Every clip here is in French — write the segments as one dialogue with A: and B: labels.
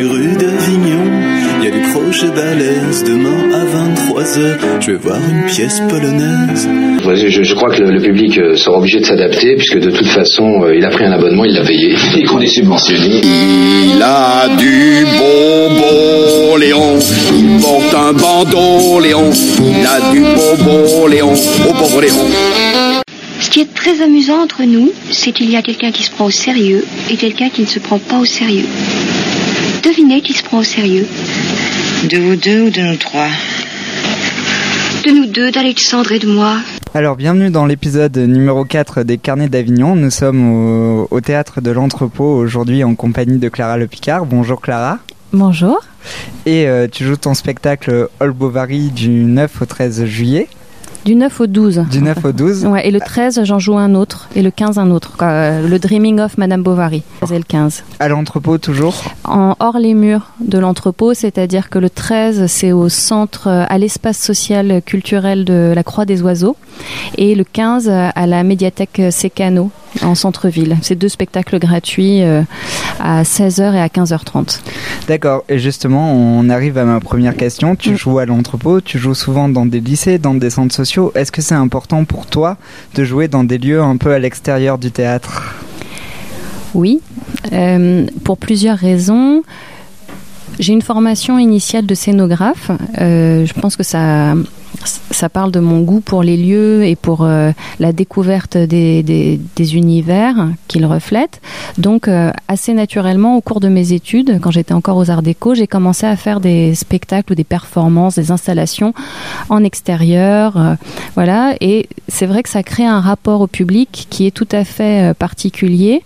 A: les rues d'Avignon, il y a des projets balèzes. Demain à 23h, je vais voir une pièce polonaise.
B: Je, je crois que le, le public euh, sera obligé de s'adapter, puisque de toute façon, euh, il a pris un abonnement, il l'a payé, et qu'on est subventionné.
C: Il a du bonbon, Léon. Il porte un bandeau, Léon. Il a du bonbon, Léon. Au pauvre Léon.
D: Ce qui est très amusant entre nous, c'est qu'il y a quelqu'un qui se prend au sérieux et quelqu'un qui ne se prend pas au sérieux. Devinez qui se prend au sérieux.
E: De vous deux ou de nous trois
D: De nous deux, d'Alexandre et de moi.
F: Alors bienvenue dans l'épisode numéro 4 des Carnets d'Avignon. Nous sommes au, au théâtre de l'entrepôt aujourd'hui en compagnie de Clara Le Picard. Bonjour Clara.
G: Bonjour.
F: Et euh, tu joues ton spectacle All Bovary du 9 au 13 juillet.
G: Du 9 au 12.
F: Du 9 au 12.
G: Ouais, et le 13, j'en joue un autre. Et le 15, un autre. quoi. Euh, Le Dreaming of Madame Bovary. C'est le 15.
F: À l'entrepôt toujours.
G: En hors les murs de l'entrepôt, c'est-à-dire que le 13, c'est au centre, euh, à l'espace social culturel de la Croix des Oiseaux. Et le 15, euh, à la médiathèque Sécano, en centre-ville. C'est deux spectacles gratuits euh, à 16h et à 15h30.
F: D'accord. Et justement, on arrive à ma première question. Tu
G: Mm.
F: joues à l'entrepôt, tu joues souvent dans des lycées, dans des centres sociaux. Est-ce que c'est important pour toi de jouer dans des lieux un peu à l'extérieur du théâtre?
G: Oui, euh, pour plusieurs raisons. J'ai une formation initiale de scénographe. Euh, je pense que ça, ça parle de mon goût pour les lieux et pour euh, la découverte des, univers qu'ils reflètent. Donc, euh, assez naturellement, au cours de mes études, quand j'étais encore aux Arts Déco, j'ai commencé à faire des spectacles ou des performances, des installations en extérieur. euh, voilà. Et c'est vrai que ça crée un rapport au public qui est tout à fait particulier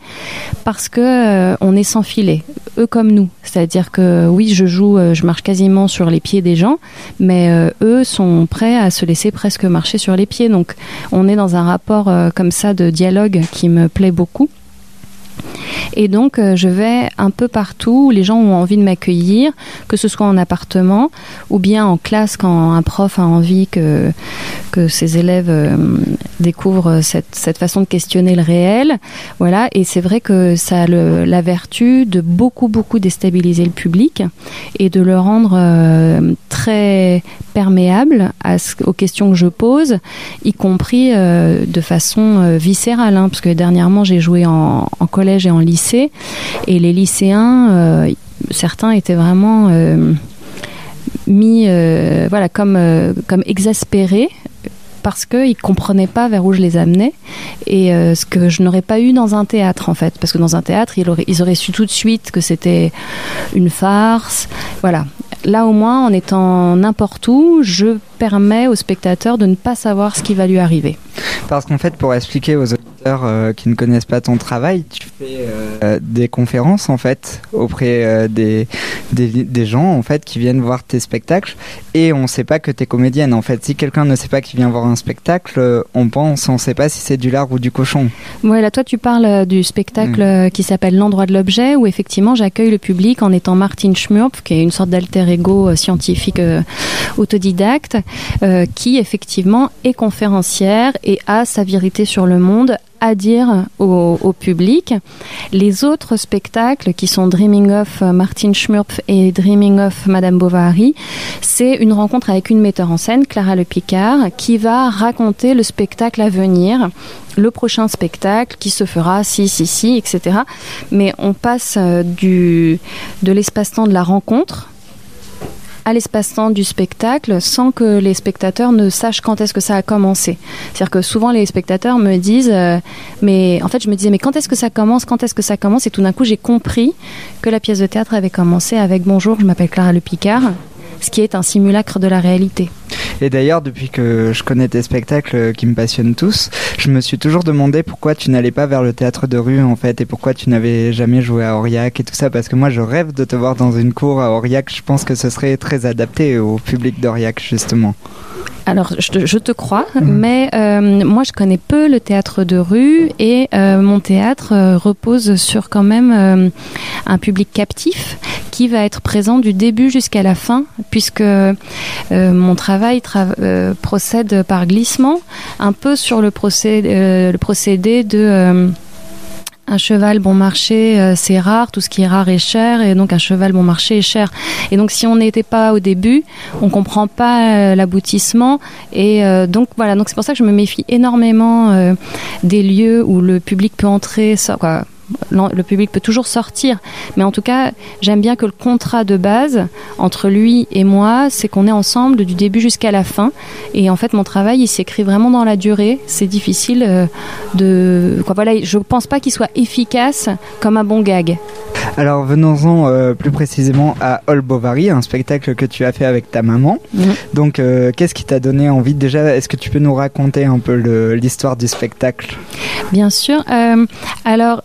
G: parce que on est sans filet, eux comme nous. C'est-à-dire que oui, je joue, je marche quasiment sur les pieds des gens, mais eux sont prêts à se laisser presque marcher sur les pieds. Donc on est dans un rapport euh, comme ça de dialogue qui me plaît beaucoup. Et donc, euh, je vais un peu partout où les gens ont envie de m'accueillir, que ce soit en appartement ou bien en classe quand un prof a envie que, que ses élèves euh, découvrent cette, cette façon de questionner le réel. Voilà. Et c'est vrai que ça a la vertu de beaucoup, beaucoup déstabiliser le public et de le rendre euh, très perméable aux questions que je pose, y compris de façon viscérale. hein, parce que dernièrement, j'ai joué en, en collège et en lycée, et les lycéens, euh, certains étaient vraiment euh, mis, euh, voilà, comme comme exaspérés parce qu'ils ne comprenaient pas vers où je les amenais et ce que je n'aurais pas eu dans un théâtre en fait. Parce que dans un théâtre ils auraient, ils auraient su tout de suite que c'était une farce. Voilà. Là au moins en étant n'importe où je permets au spectateur de ne pas savoir ce qui va lui arriver.
F: Parce qu'en fait, pour expliquer aux auditeurs euh, qui ne connaissent pas ton travail, tu fais euh, des conférences en fait auprès euh, des, des, des gens en fait qui viennent voir tes spectacles et on ne sait pas que tu es comédienne en fait. Si quelqu'un ne sait pas qu'il vient voir un spectacle, on pense, on ne sait pas si c'est du lard ou du cochon.
G: Voilà, toi tu parles du spectacle
F: Mm.
G: qui s'appelle L'endroit de l'objet, où effectivement j'accueille le public en étant Martin Schmurpf, qui est une sorte d'alter ego scientifique autodidacte, qui effectivement est conférencière et a sa vérité sur le monde à dire au, public. Les autres spectacles qui sont Dreaming of Martin Schmurpf et Dreaming of Madame Bovary, c'est une rencontre avec une metteur en scène, Clara Le Picard, qui va raconter le spectacle à venir, le prochain spectacle qui se fera si, si, si, etc. Mais on passe euh, de l'espace-temps de la rencontre à l'espace-temps du spectacle sans que les spectateurs ne sachent quand est-ce que ça a commencé. C'est-à-dire que souvent les spectateurs me disent, euh, mais en fait je me disais, mais quand est-ce que ça commence, quand est-ce que ça commence? Et tout d'un coup j'ai compris que la pièce de théâtre avait commencé avec Bonjour, je m'appelle Clara Le Picard, ce qui est un simulacre de la réalité.
F: Et d'ailleurs, depuis que je connais tes spectacles euh, qui me passionnent tous, je me suis toujours demandé pourquoi tu n'allais pas vers le théâtre de rue en fait et pourquoi tu n'avais jamais joué à Aurillac et tout ça parce que moi je rêve de te voir dans une cour à Aurillac. Je pense que ce serait très adapté au public d'Aurillac justement.
G: Alors, je te, je te crois, mais euh, moi, je connais peu le théâtre de rue et euh, mon théâtre euh, repose sur quand même euh, un public captif qui va être présent du début jusqu'à la fin, puisque euh, mon travail tra- euh, procède par glissement, un peu sur le procédé, euh, le procédé de... un cheval bon marché, euh, c'est rare, tout ce qui est rare est cher, et donc un cheval bon marché est cher. Et donc si on n'était pas au début, on comprend pas euh, l'aboutissement, et euh, donc voilà, donc c'est pour ça que je me méfie énormément euh, des lieux où le public peut entrer, ça, quoi, le public peut toujours sortir, mais en tout cas, j'aime bien que le contrat de base entre lui et moi, c'est qu'on est ensemble du début jusqu'à la fin. Et en fait, mon travail, il s'écrit vraiment dans la durée. C'est difficile euh, de. Quoi, voilà, je pense pas qu'il soit efficace comme un bon gag.
F: Alors venons-en euh, plus précisément à All Bovary, un spectacle que tu as fait avec ta maman. Donc euh, qu'est-ce qui t'a donné envie déjà Est-ce que tu peux nous raconter un peu l'histoire du spectacle?
G: Bien sûr. Alors,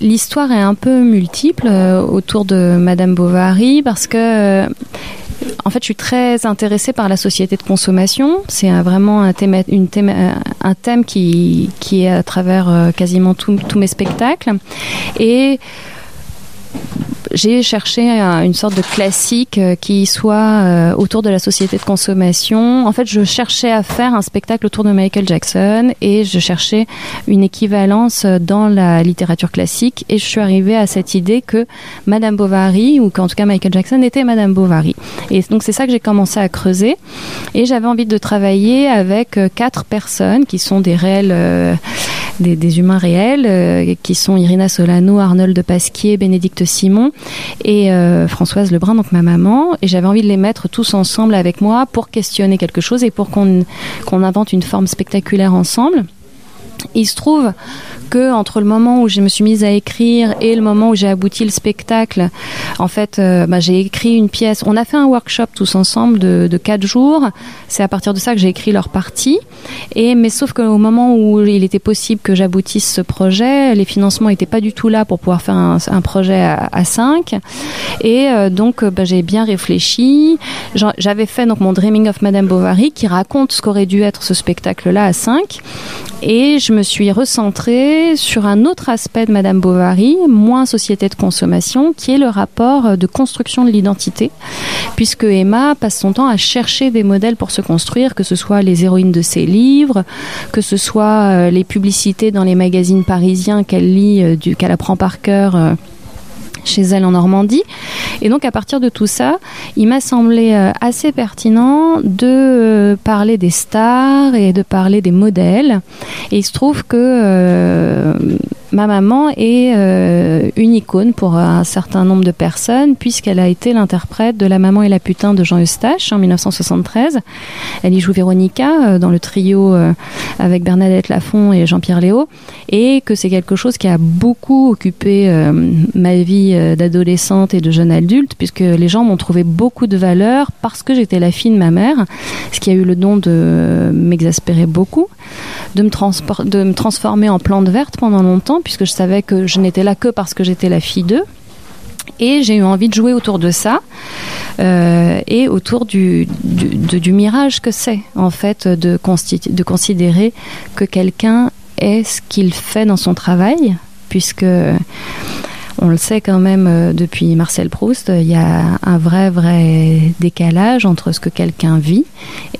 G: l'histoire est un peu multiple euh, autour de Madame Bovary parce que. euh, en fait, je suis très intéressée par la société de consommation. C'est vraiment un thème, thème, euh, un thème qui, qui est à travers quasiment tous mes spectacles. Et j'ai cherché un- une sorte de classique euh, qui soit euh, autour de la société de consommation. En fait, je cherchais à faire un spectacle autour de Michael Jackson et je cherchais une équivalence euh, dans la littérature classique et je suis arrivée à cette idée que Madame Bovary, ou qu'en tout cas Michael Jackson était Madame Bovary. Et donc c'est ça que j'ai commencé à creuser et j'avais envie de travailler avec quatre personnes qui sont des réels... des, des humains réels euh, qui sont Irina Solano, Arnold de Pasquier, Bénédicte Simon et euh, Françoise Lebrun, donc ma maman. Et j'avais envie de les mettre tous ensemble avec moi pour questionner quelque chose et pour qu'on qu'on invente une forme spectaculaire ensemble. Il se trouve que entre le moment où je me suis mise à écrire et le moment où j'ai abouti le spectacle, en fait, euh, bah, j'ai écrit une pièce. On a fait un workshop tous ensemble de, de quatre jours. C'est à partir de ça que j'ai écrit leur partie. Mais sauf qu'au moment où il était possible que j'aboutisse ce projet, les financements n'étaient pas du tout là pour pouvoir faire un, projet à, à cinq. Et euh, donc, euh, bah, j'ai bien réfléchi. J'avais fait donc mon Dreaming of Madame Bovary qui raconte ce qu'aurait dû être ce spectacle-là à 5. Et je me suis recentrée sur un autre aspect de Madame Bovary, moins société de consommation, qui est le rapport de construction de l'identité, puisque Emma passe son temps à chercher des modèles pour se construire, que ce soit les héroïnes de ses livres, que ce soit euh, les publicités dans les magazines parisiens qu'elle lit, euh, qu'elle apprend par cœur. Chez elle en Normandie. Et donc à partir de tout ça, il m'a semblé euh, assez pertinent de euh, parler des stars et de parler des modèles. Et il se trouve que euh, ma maman est euh, une icône pour un certain nombre de personnes puisqu'elle a été l'interprète de La maman et la putain de Jean Eustache en 1973. Elle y joue Véronica euh, dans le trio euh, avec Bernadette Lafont et Jean-Pierre Léo et que c'est quelque chose qui a beaucoup occupé ma vie d'adolescente et de jeune adulte puisque les gens m'ont trouvé beaucoup de valeur parce que j'étais la fille de ma mère, ce qui a eu le don de m'exaspérer beaucoup, de me, de me transformer en plante verte pendant longtemps puisque je savais que je n'étais là que parce que j'étais la fille d'eux. Et j'ai eu envie de jouer autour de ça euh, et autour du, du, mirage que c'est, en fait, de, de considérer que quelqu'un est ce qu'il fait dans son travail, puisque on le sait quand même euh, depuis Marcel Proust, il y a un vrai, vrai décalage entre ce que quelqu'un vit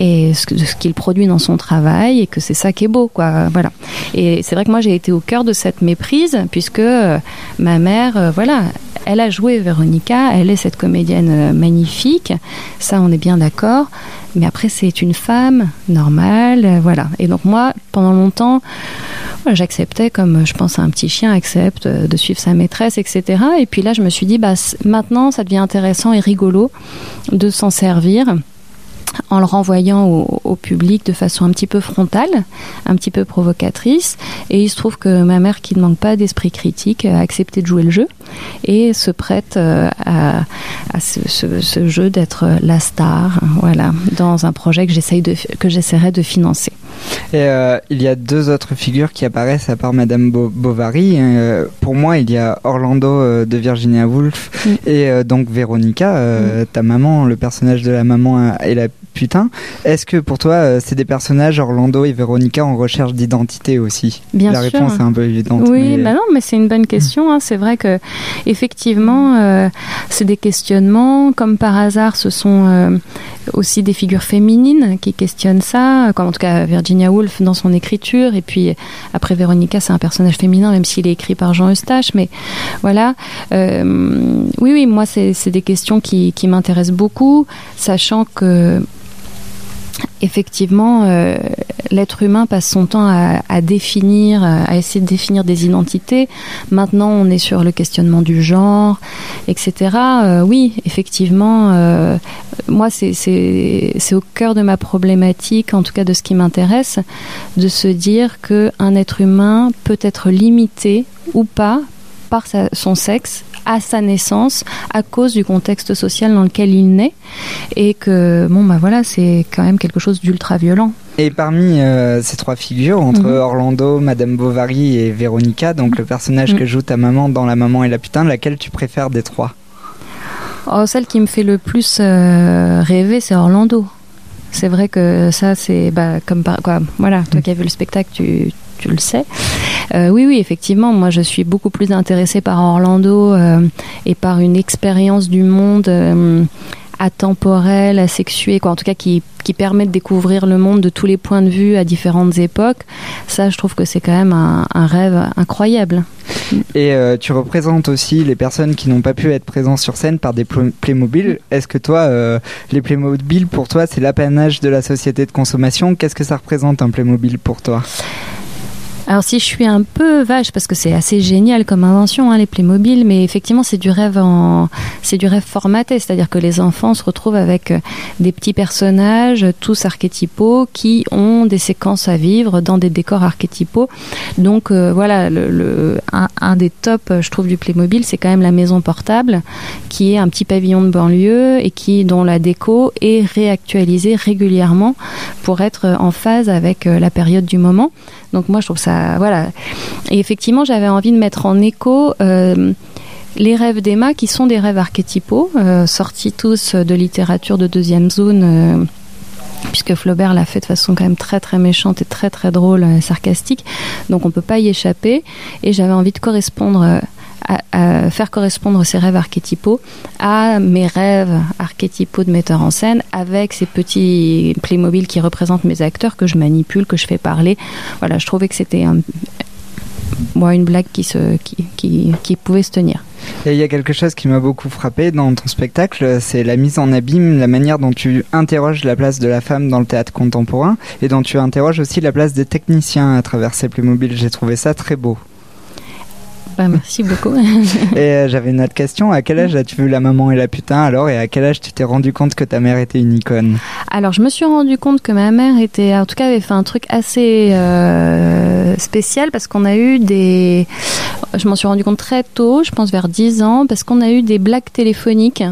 G: et ce qu'il produit dans son travail et que c'est ça qui est beau, quoi. Voilà. Et c'est vrai que moi j'ai été au cœur de cette méprise puisque euh, ma mère, euh, voilà, elle a joué Véronica, elle est cette comédienne euh, magnifique, ça on est bien d'accord. Mais après c'est une femme normale, voilà. Et donc moi, pendant longtemps, j'acceptais comme je pense un petit chien accepte de suivre sa maîtresse, etc. Et puis là, je me suis dit, bah maintenant, ça devient intéressant et rigolo de s'en servir en le renvoyant au, au public de façon un petit peu frontale, un petit peu provocatrice. Et il se trouve que ma mère, qui ne manque pas d'esprit critique, a accepté de jouer le jeu et se prête euh, à, à ce, ce- ce jeu d'être la star, voilà, dans un projet que j'essaye de que j'essaierai de financer.
F: Et euh, il y a deux autres figures qui apparaissent à part Madame Bo- Bovary. Euh, pour moi, il y a Orlando euh, de Virginia Woolf
G: Mm.
F: et donc Véronica, euh, ta maman, le personnage de la maman et la putain. Est-ce que pour toi, euh, c'est des personnages Orlando et Véronica en recherche d'identité aussi?
G: Bien
F: La
G: sûr.
F: réponse est un peu évidente.
G: Oui,
F: mais-
G: bah non, mais c'est une bonne question. hein. C'est vrai que effectivement, euh, c'est des questionnements. Comme par hasard, ce sont aussi des figures féminines qui questionnent ça, comme en tout cas Virginia Woolf dans son écriture. Et puis après, Véronica, c'est un personnage féminin, même s'il est écrit par Jean Eustache. Mais voilà. oui, oui, moi, c'est des questions qui, qui m'intéressent beaucoup, sachant que effectivement, euh, l'être humain passe son temps à, définir, à essayer de définir des identités. Maintenant, on est sur le questionnement du genre, etc. Euh, oui, effectivement, euh, moi, c'est au cœur de ma problématique, en tout cas de ce qui m'intéresse, de se dire qu'un être humain peut être limité ou pas par son sexe à sa naissance à cause du contexte social dans lequel il naît et que bon bah voilà c'est quand même quelque chose d'ultra violent.
F: Et parmi euh, ces trois figures, entre mhm. Orlando, Madame Bovary et Véronica, donc le personnage mhm. que joue ta maman dans La maman et la putain, laquelle tu préfères des trois?
G: Oh, Celle qui me fait le plus euh, rêver, c'est Orlando. C'est vrai que ça, c'est bah, comme par quoi. Voilà, toi qui as vu le spectacle, tu, tu le sais. Euh, oui, oui, effectivement, moi je suis beaucoup plus intéressée par Orlando euh, et par une expérience du monde euh, atemporelle, asexuée, quoi, en tout cas qui, qui permet de découvrir le monde de tous les points de vue à différentes époques. Ça, je trouve que c'est quand même un, rêve incroyable.
F: Et tu représentes aussi les personnes qui n'ont pas pu être présentes sur scène par des Playmobil. Est-ce que toi, les Playmobil, pour toi, c'est l'apanage de la société de consommation? Qu'est-ce que ça représente un Playmobil pour toi?
G: Alors si je suis un peu vache parce que c'est assez génial comme invention hein, les Playmobil, mais effectivement c'est du rêve c'est du rêve formaté, c'est-à-dire que les enfants se retrouvent avec euh, des petits personnages tous archétypaux qui ont des séquences à vivre dans des décors archétypaux. Donc euh, voilà le, un, des tops je trouve du Playmobil c'est quand même la maison portable qui est un petit pavillon de banlieue et qui dont la déco est réactualisée régulièrement pour être en phase avec euh, la période du moment. Donc moi, je trouve ça, voilà. Et effectivement, j'avais envie de mettre en écho. Euh, les rêves d'Emma, qui sont des rêves archétypaux, euh, sortis tous de littérature de deuxième zone, euh, puisque Flaubert l'a fait de façon quand même très très méchante et très très drôle, sarcastique. Donc on peut pas y échapper. Et j'avais envie de correspondre à, faire correspondre ces rêves archétypaux à mes rêves archétypaux de metteur en scène avec ces petits Playmobil qui représentent mes acteurs que je manipule, que je fais parler. Voilà, je trouvais que c'était moi une blague qui, se, qui, qui, pouvait se tenir.
F: Et il y a quelque chose qui m'a beaucoup frappé dans ton spectacle, c'est la mise en abîme, la manière dont tu interroges la place de la femme dans le théâtre contemporain et dont tu interroges aussi la place des techniciens à travers ces Playmobil. J'ai trouvé ça très beau.
G: Bah, merci beaucoup.
F: et euh, j'avais une autre question. À quel âge as-tu vu la maman et la putain alors Et à quel âge tu t'es rendu compte que ta mère était une icône?
G: Alors, je me suis rendu compte que ma mère était, en tout cas, avait fait un truc assez euh, spécial parce qu'on a eu des. Je m'en suis rendu compte très tôt, je pense vers 10 ans, parce qu'on a eu des blagues téléphoniques.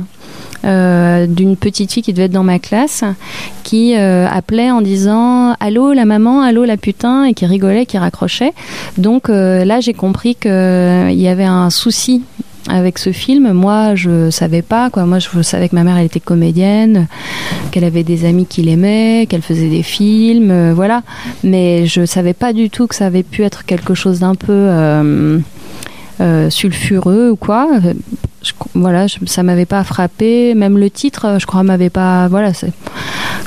G: Euh, d'une petite fille qui devait être dans ma classe, qui euh, appelait en disant allô la maman, allô la putain, et qui rigolait, qui raccrochait. Donc euh, là, j'ai compris qu'il y avait un souci avec ce film. Moi, je savais pas quoi. Moi, je savais que ma mère, elle était comédienne, qu'elle avait des amis qui l'aimaient, qu'elle faisait des films, voilà. Mais je savais pas du tout que ça avait pu être quelque chose d'un peu sulfureux ou quoi voilà, ça m'avait pas frappé. Même le titre, je crois, m'avait pas. Voilà,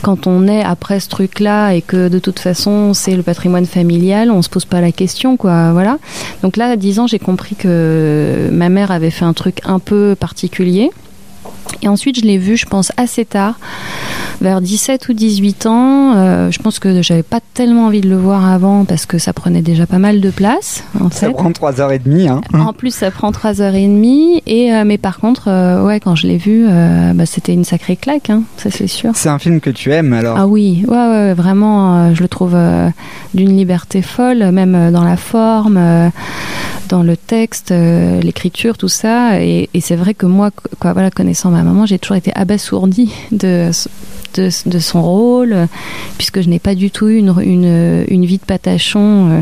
G: quand on est après ce truc-là et que de toute façon c'est le patrimoine familial, on se pose pas la question, quoi. Voilà. Donc là, à 10 ans, j'ai compris que ma mère avait fait un truc un peu particulier. Et ensuite, je l'ai vu, je pense, assez tard, vers 17 ou 18 ans. Euh, je pense que j'avais pas tellement envie de le voir avant parce que ça prenait déjà pas mal de place.
F: En ça prend 3h30. Hein.
G: En plus, ça prend 3h30. Et, euh, mais par contre, euh, ouais, quand je l'ai vu, bah, c'était une sacrée claque, hein, ça c'est sûr.
F: C'est un film que tu aimes alors
G: Ah oui, ouais, ouais vraiment, je le trouve d'une liberté folle, même dans la forme, dans le texte, l'écriture, tout ça. Et, c'est vrai que moi, voilà, connaissant ma maman, j'ai toujours été abasourdie de, son rôle, puisque je n'ai pas du tout eu une, vie de patachon euh,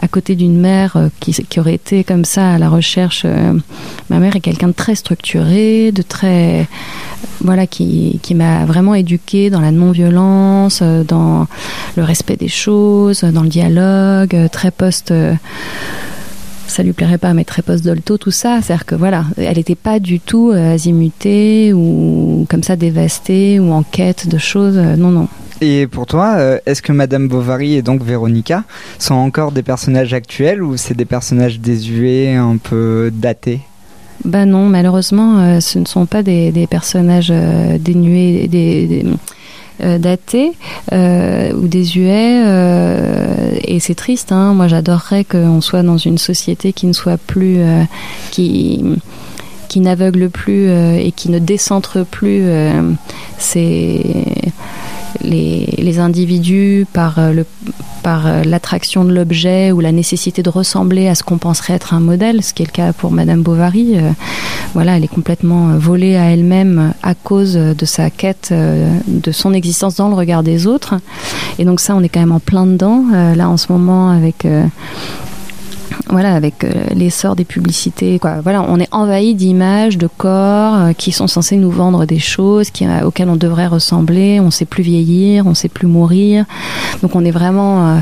G: à côté d'une mère euh, qui, aurait été comme ça à la recherche. Euh, ma mère est quelqu'un de très structuré, de très voilà, qui, qui m'a vraiment éduquée dans la non-violence, dans le respect des choses, dans le dialogue, très post ça lui plairait pas à mettre post dolto tout ça c'est à dire que voilà elle n'était pas du tout euh, azimutée ou comme ça dévastée ou en quête de choses euh, non non.
F: Et pour toi, euh, est-ce que Madame Bovary et donc Véronica sont encore des personnages actuels ou c'est des personnages désuets, un peu datés?
G: Ben non, malheureusement, ce ne sont pas des, personnages dénués, des datés euh, ou désuets euh, et c'est triste hein. moi j'adorerais qu'on soit dans une société qui ne soit plus qui qui n'aveugle plus et qui ne décentre plus c'est les, individus par le par euh, l'attraction de l'objet ou la nécessité de ressembler à ce qu'on penserait être un modèle, ce qui est le cas pour Madame Bovary. Euh, voilà, elle est complètement euh, volée à elle-même à cause de sa quête, de son existence dans le regard des autres. Et donc ça, on est quand même en plein dedans là en ce moment avec voilà, avec euh, l'essor des publicités. Voilà, on est envahi d'images, de corps euh, qui sont censés nous vendre des choses qui, euh, auxquelles on devrait ressembler. On sait plus vieillir, on sait plus mourir. Donc on est vraiment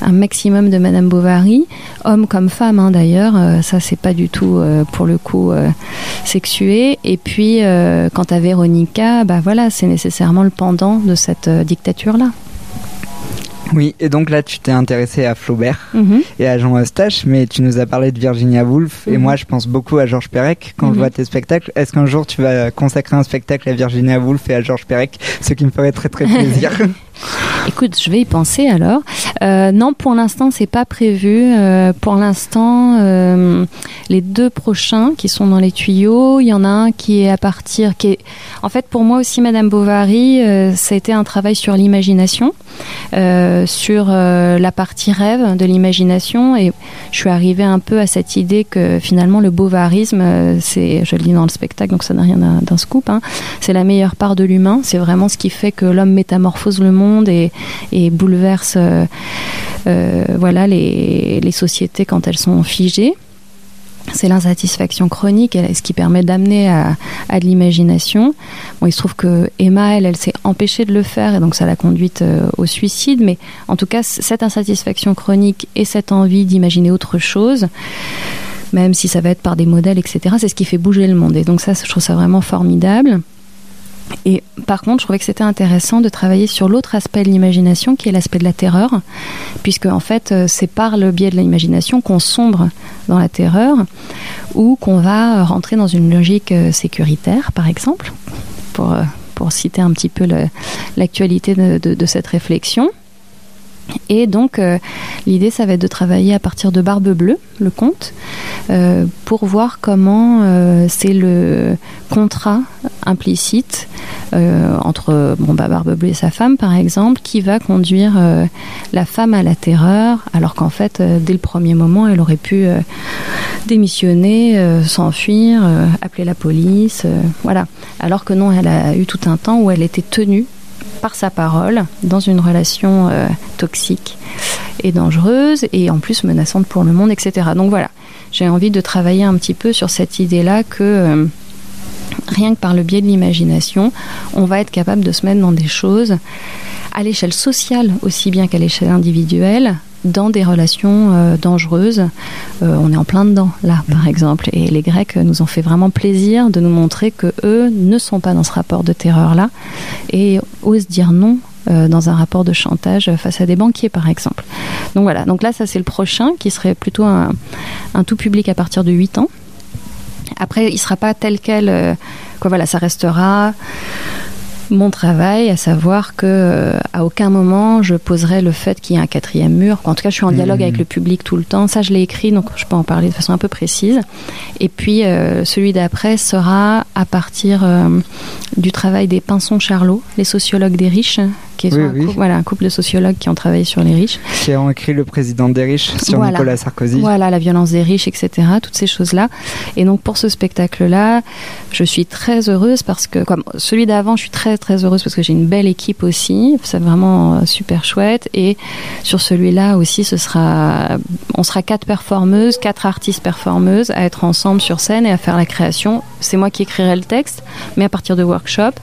G: un maximum de Madame Bovary, homme comme femme hein, d'ailleurs. ça c'est pas du tout pour le coup sexué. Et puis quant à Véronica, bah voilà, c'est nécessairement le pendant de cette dictature là.
F: Oui, et donc là, tu t'es intéressé à Flaubert
G: mhm.
F: et à Jean Eustache, mais tu nous as parlé de Virginia Woolf, et mhm. moi, je pense beaucoup à Georges Perec quand je mhm. vois tes spectacles. Est-ce qu'un jour, tu vas consacrer un spectacle à Virginia Woolf et à Georges Perec, ce qui me ferait très très plaisir
G: Écoute, je vais y penser alors. Euh, non, pour l'instant, c'est pas prévu. Euh, pour l'instant, euh, les deux prochains qui sont dans les tuyaux, il y en a un qui est à partir, qui est, en fait, pour moi aussi, Madame Bovary, ça a été un travail sur l'imagination, sur la partie rêve de l'imagination, et je suis arrivée un peu à cette idée que finalement le bovarisme, c'est, je le dis dans le spectacle, donc ça n'a rien d'un scoop, hein, c'est la meilleure part de l'humain. C'est vraiment ce qui fait que l'homme métamorphose le monde et, bouleverse euh, euh, voilà, les, sociétés quand elles sont figées c'est l'insatisfaction chronique, ce qui permet d'amener à, de l'imagination. Bon, il se trouve que Emma, elle, elle s'est empêchée de le faire et donc ça l'a conduite euh, au suicide. Mais en tout cas, cette insatisfaction chronique et cette envie d'imaginer autre chose, même si ça va être par des modèles, etc., c'est ce qui fait bouger le monde. Et donc ça, je trouve ça vraiment formidable. Et par contre, je trouvais que c'était intéressant de travailler sur l'autre aspect de l'imagination, qui est l'aspect de la terreur, puisque en fait, euh, c'est par le biais de l'imagination qu'on sombre dans la terreur, ou qu'on va rentrer dans une logique euh, sécuritaire, par exemple, pour, euh, pour citer un petit peu l'actualité de, de cette réflexion. Et donc, euh, l'idée, ça va être de travailler à partir de Barbe Bleue, le conte, euh, pour voir comment euh, c'est le contrat implicite entre bon, bah, Barbe Bleue et sa femme, par exemple, qui va conduire la femme à la terreur, alors qu'en fait, dès le premier moment, elle aurait pu démissionner, s'enfuir, appeler la police, voilà. Alors que non, elle a eu tout un temps où elle était tenue par sa parole dans une relation euh, toxique et dangereuse et en plus menaçante pour le monde, etc. Donc voilà, j'ai envie de travailler un petit peu sur cette idée-là que euh, rien que par le biais de l'imagination, on va être capable de se mettre dans des choses à l'échelle sociale aussi bien qu'à l'échelle individuelle dans des relations euh, dangereuses. Euh, on est en plein dedans, là, par mhm. exemple. Et les Grecs nous ont fait vraiment plaisir de nous montrer que eux ne sont pas dans ce rapport de terreur-là et osent dire non euh, dans un rapport de chantage face à des banquiers, par exemple. Donc voilà, donc là, ça c'est le prochain qui serait plutôt un, un, tout public à partir de 8 ans. Après, il ne sera pas tel quel. quoi, voilà, ça restera mon travail, à savoir que euh, à aucun moment je poserai le fait qu'il y ait un quatrième mur. En tout cas, je suis en dialogue mmh. avec le public tout le temps. Ça, je l'ai écrit, donc je peux en parler de façon un peu précise. Et puis euh, celui d'après sera à partir euh, du travail des Pinsons Charlot, les sociologues des riches, qui un, Couple, voilà, un couple de sociologues qui ont travaillé sur les riches.
F: Qui ont écrit Le président des riches sur Nicolas Sarkozy.
G: Voilà, la violence des riches, etc. Toutes ces choses-là. Et donc pour ce spectacle-là, je suis très heureuse parce que, comme celui d'avant, je suis très très heureuse parce que j'ai une belle équipe aussi. C'est vraiment euh, super chouette. Et sur celui-là aussi, ce sera, on sera quatre performeuses, quatre artistes performeuses à être ensemble sur scène et à faire la création. C'est moi qui écrirai le texte, mais à partir de workshops.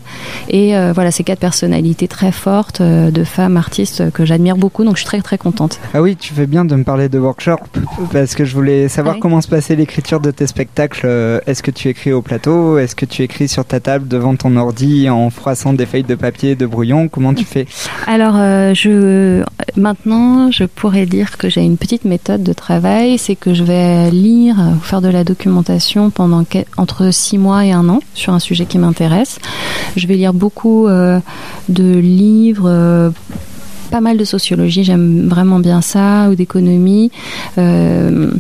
G: Et euh, voilà, ces quatre personnalités très fortes euh, de femmes artistes que j'admire beaucoup, donc je suis très très contente.
F: Ah oui, tu fais bien de me parler de workshop parce que je voulais savoir comment se passait l'écriture de tes spectacles. Euh, Est-ce que tu écris au plateau? Est-ce que tu écris sur ta table devant ton ordi en froissant des feuilles de papier, de brouillon? Comment tu fais?
G: Alors, euh, je, maintenant, je pourrais dire que j'ai une petite méthode de travail, c'est que je vais lire ou faire de la documentation pendant entre six mois et un an sur un sujet qui m'intéresse. Je vais lire beaucoup euh, de livres. Euh, pas mal de sociologie, j'aime vraiment bien ça, ou d'économie. Euh,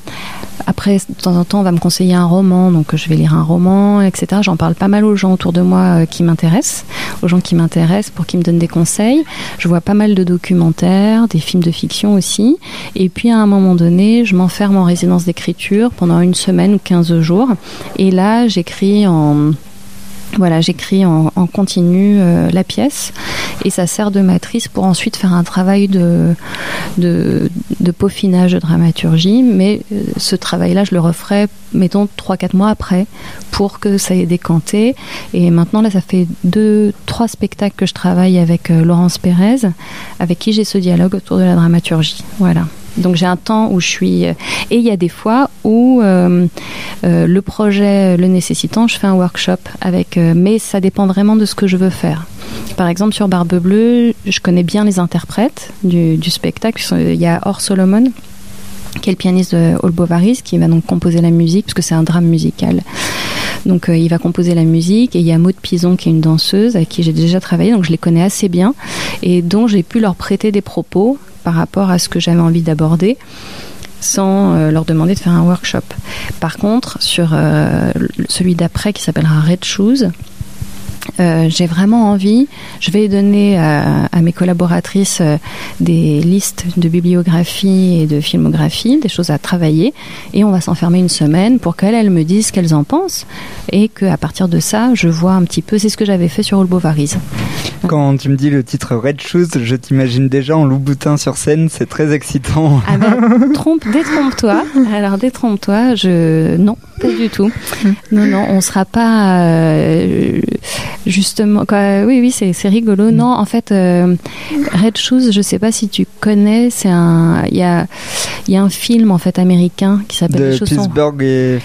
G: après, de temps en temps, on va me conseiller un roman, donc je vais lire un roman, etc. J'en parle pas mal aux gens autour de moi euh, qui m'intéressent, aux gens qui m'intéressent pour qu'ils me donnent des conseils. Je vois pas mal de documentaires, des films de fiction aussi. Et puis, à un moment donné, je m'enferme en résidence d'écriture pendant une semaine ou 15 jours. Et là, j'écris en voilà, j'écris en, en continu euh, la pièce et ça sert de matrice pour ensuite faire un travail de, de, de peaufinage de dramaturgie. Mais euh, ce travail-là, je le referai, mettons, 3-4 mois après pour que ça ait décanté. Et maintenant, là, ça fait deux, trois spectacles que je travaille avec euh, Laurence Pérez, avec qui j'ai ce dialogue autour de la dramaturgie. Voilà. Donc j'ai un temps où je suis et il y a des fois où euh, euh, le projet le nécessitant, je fais un workshop avec euh, mais ça dépend vraiment de ce que je veux faire. Par exemple sur Barbe Bleue, je connais bien les interprètes du, du spectacle. Il y a Or Solomon qui est le pianiste de All Bovary, qui va donc composer la musique, parce que c'est un drame musical. Donc euh, il va composer la musique, et il y a Maud Pison, qui est une danseuse, avec qui j'ai déjà travaillé, donc je les connais assez bien, et dont j'ai pu leur prêter des propos par rapport à ce que j'avais envie d'aborder sans euh, leur demander de faire un workshop. Par contre, sur euh, celui d'après qui s'appellera Red Shoes, euh, j'ai vraiment envie, je vais donner à, à mes collaboratrices euh, des listes de bibliographie et de filmographie, des choses à travailler, et on va s'enfermer une semaine pour qu'elles elles me disent qu'elles en pensent, et qu'à partir de ça, je vois un petit peu, c'est ce que j'avais fait sur All.
F: Quand tu me dis le titre Red Shoes, je t'imagine déjà en Louboutin sur scène, c'est très excitant.
G: Ah ben, trompe, détrompe-toi. Alors détrompe-toi, je non, pas du tout. Non, non, on sera pas euh, justement. Quoi, oui, oui, c'est c'est rigolo. Non, en fait, euh, Red Shoes, je sais pas si tu connais. C'est un, il y a, il y a un film en fait américain qui s'appelle Les chaussons.
F: Pittsburgh et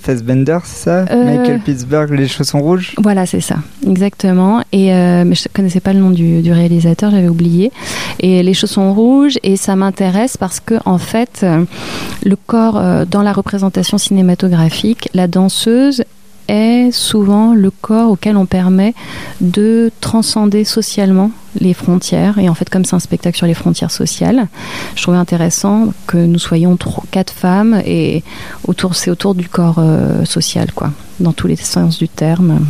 F: Fassbender, c'est ça?
G: Euh,
F: Michael Pittsburgh, les chaussons rouges?
G: Voilà, c'est ça, exactement. Et mais je connaissais pas le nom du, réalisateur, j'avais oublié. Et les chaussons rouges, et ça m'intéresse parce que en fait, euh, le corps euh, dans la représentation cinématographique, la danseuse est souvent le corps auquel on permet de transcender socialement les frontières. Et en fait, comme c'est un spectacle sur les frontières sociales, je trouvais intéressant que nous soyons quatre femmes et autour, c'est autour du corps euh, social, quoi, dans tous les sens du terme.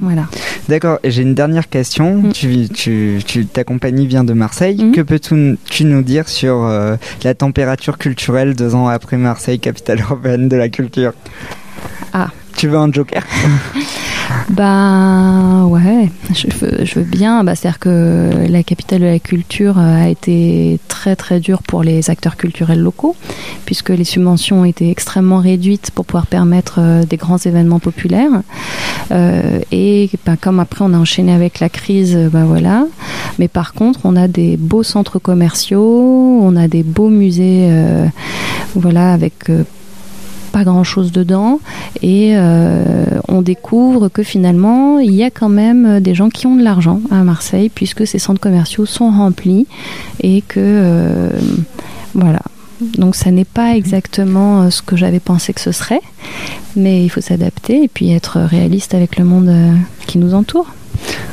G: Voilà.
F: D'accord, j'ai une dernière question.
G: Mm.
F: Tu, tu, tu- ta compagnie vient de Marseille.
G: Mm.
F: Que peux-tu tu nous dire sur euh, la température culturelle deux ans après Marseille, capitale européenne de la culture?
G: Ah.
F: Tu veux un joker
G: Bah ouais, je veux, bien. Bah, C'est-à-dire que la capitale de la culture euh, a été très très dure pour les acteurs culturels locaux, puisque les subventions ont été extrêmement réduites pour pouvoir permettre euh, des grands événements populaires. Euh, et bah, comme après on a enchaîné avec la crise, bah voilà. Mais par contre, on a des beaux centres commerciaux, on a des beaux musées, voilà, avec pas grand chose dedans et euh, on découvre que finalement il y a quand même des gens qui ont de l'argent à Marseille puisque ces centres commerciaux sont remplis et que euh, voilà donc ça n'est pas exactement euh, ce que j'avais pensé que ce serait mais il faut s'adapter et puis être réaliste avec le monde euh, qui nous entoure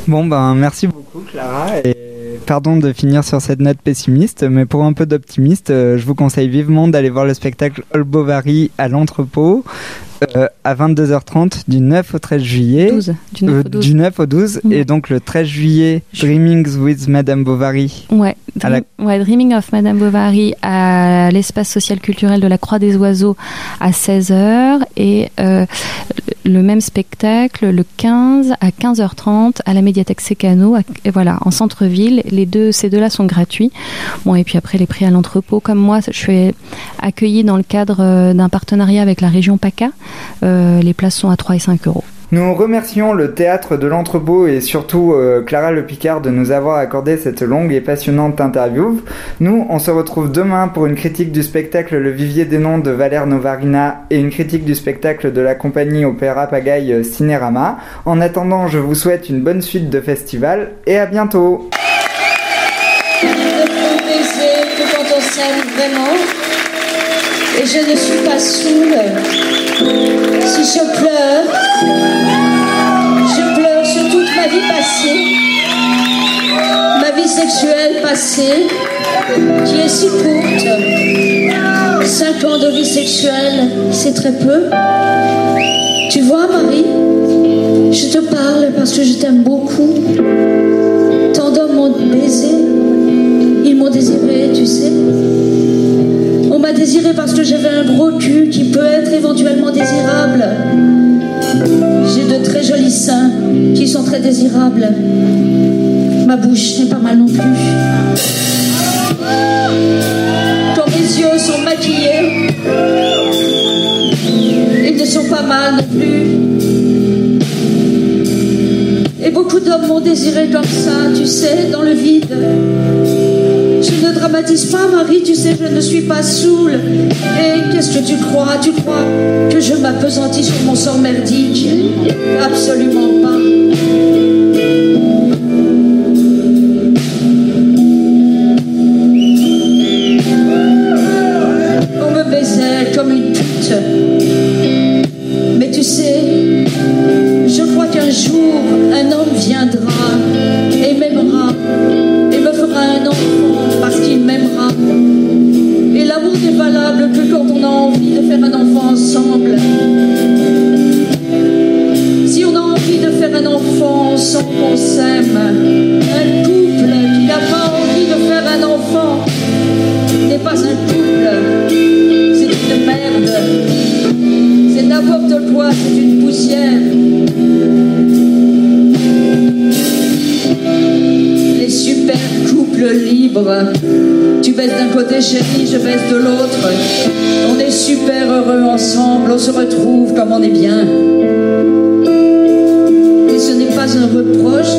F: Bon, ben merci beaucoup, Clara. Et pardon de finir sur cette note pessimiste, mais pour un peu d'optimiste, euh, je vous conseille vivement d'aller voir le spectacle All Bovary à l'entrepôt euh, à 22h30 du 9 au 13 juillet.
G: 12 du 9
F: Euh,
G: au 12
F: du 9 au 12
G: Mm.
F: et donc le 13 juillet Dreamings with Madame Bovary
G: Ouais,
F: la-
G: Dreaming of Madame Bovary à l'espace social culturel de la Croix des Oiseaux à 16h et euh, le même spectacle le 15 à 15h30 à la médiathèque Sécano, à- et voilà, en centre-ville. Les deux, ces deux-là sont gratuits. Bon, et puis après les prix à l'entrepôt. Comme moi, je suis accueillie dans le cadre euh, d'un partenariat avec la région PACA. Euh, les places sont à 3 et 5 euros.
F: Nous remercions le théâtre de l'entrepôt et surtout euh, Clara Le Picard de nous avoir accordé cette longue et passionnante interview. Nous, on se retrouve demain pour une critique du spectacle Le Vivier des Noms de Valère Novarina et une critique du spectacle de la compagnie Opéra Pagaille Cinérama. En attendant, je vous souhaite une bonne suite de festival et à bientôt.
H: et je ne suis pas. Si je pleure, passée, ma vie sexuelle passée, qui est si courte. Cinq ans de vie sexuelle, c'est très peu. Tu vois, Marie, je te parle parce que je t'aime beaucoup. Tant d'hommes m'ont baisé, ils m'ont désiré, tu sais m'a désiré parce que j'avais un gros cul qui peut être éventuellement désirable. Très jolis seins qui sont très désirables. Ma bouche n'est pas mal non plus. Quand mes yeux sont maquillés, ils ne sont pas mal non plus. Et beaucoup d'hommes m'ont désiré comme ça, tu sais, dans le vide. Je ne dramatise pas, Marie, tu sais, je ne suis pas saoule. Et qu'est-ce que tu crois? Tu crois que je m'apesantis sur mon sort merdique? Absolument pas. Tu baisses d'un côté, chérie, je baisse de l'autre. On est super heureux ensemble, on se retrouve comme on est bien. Et ce n'est pas un reproche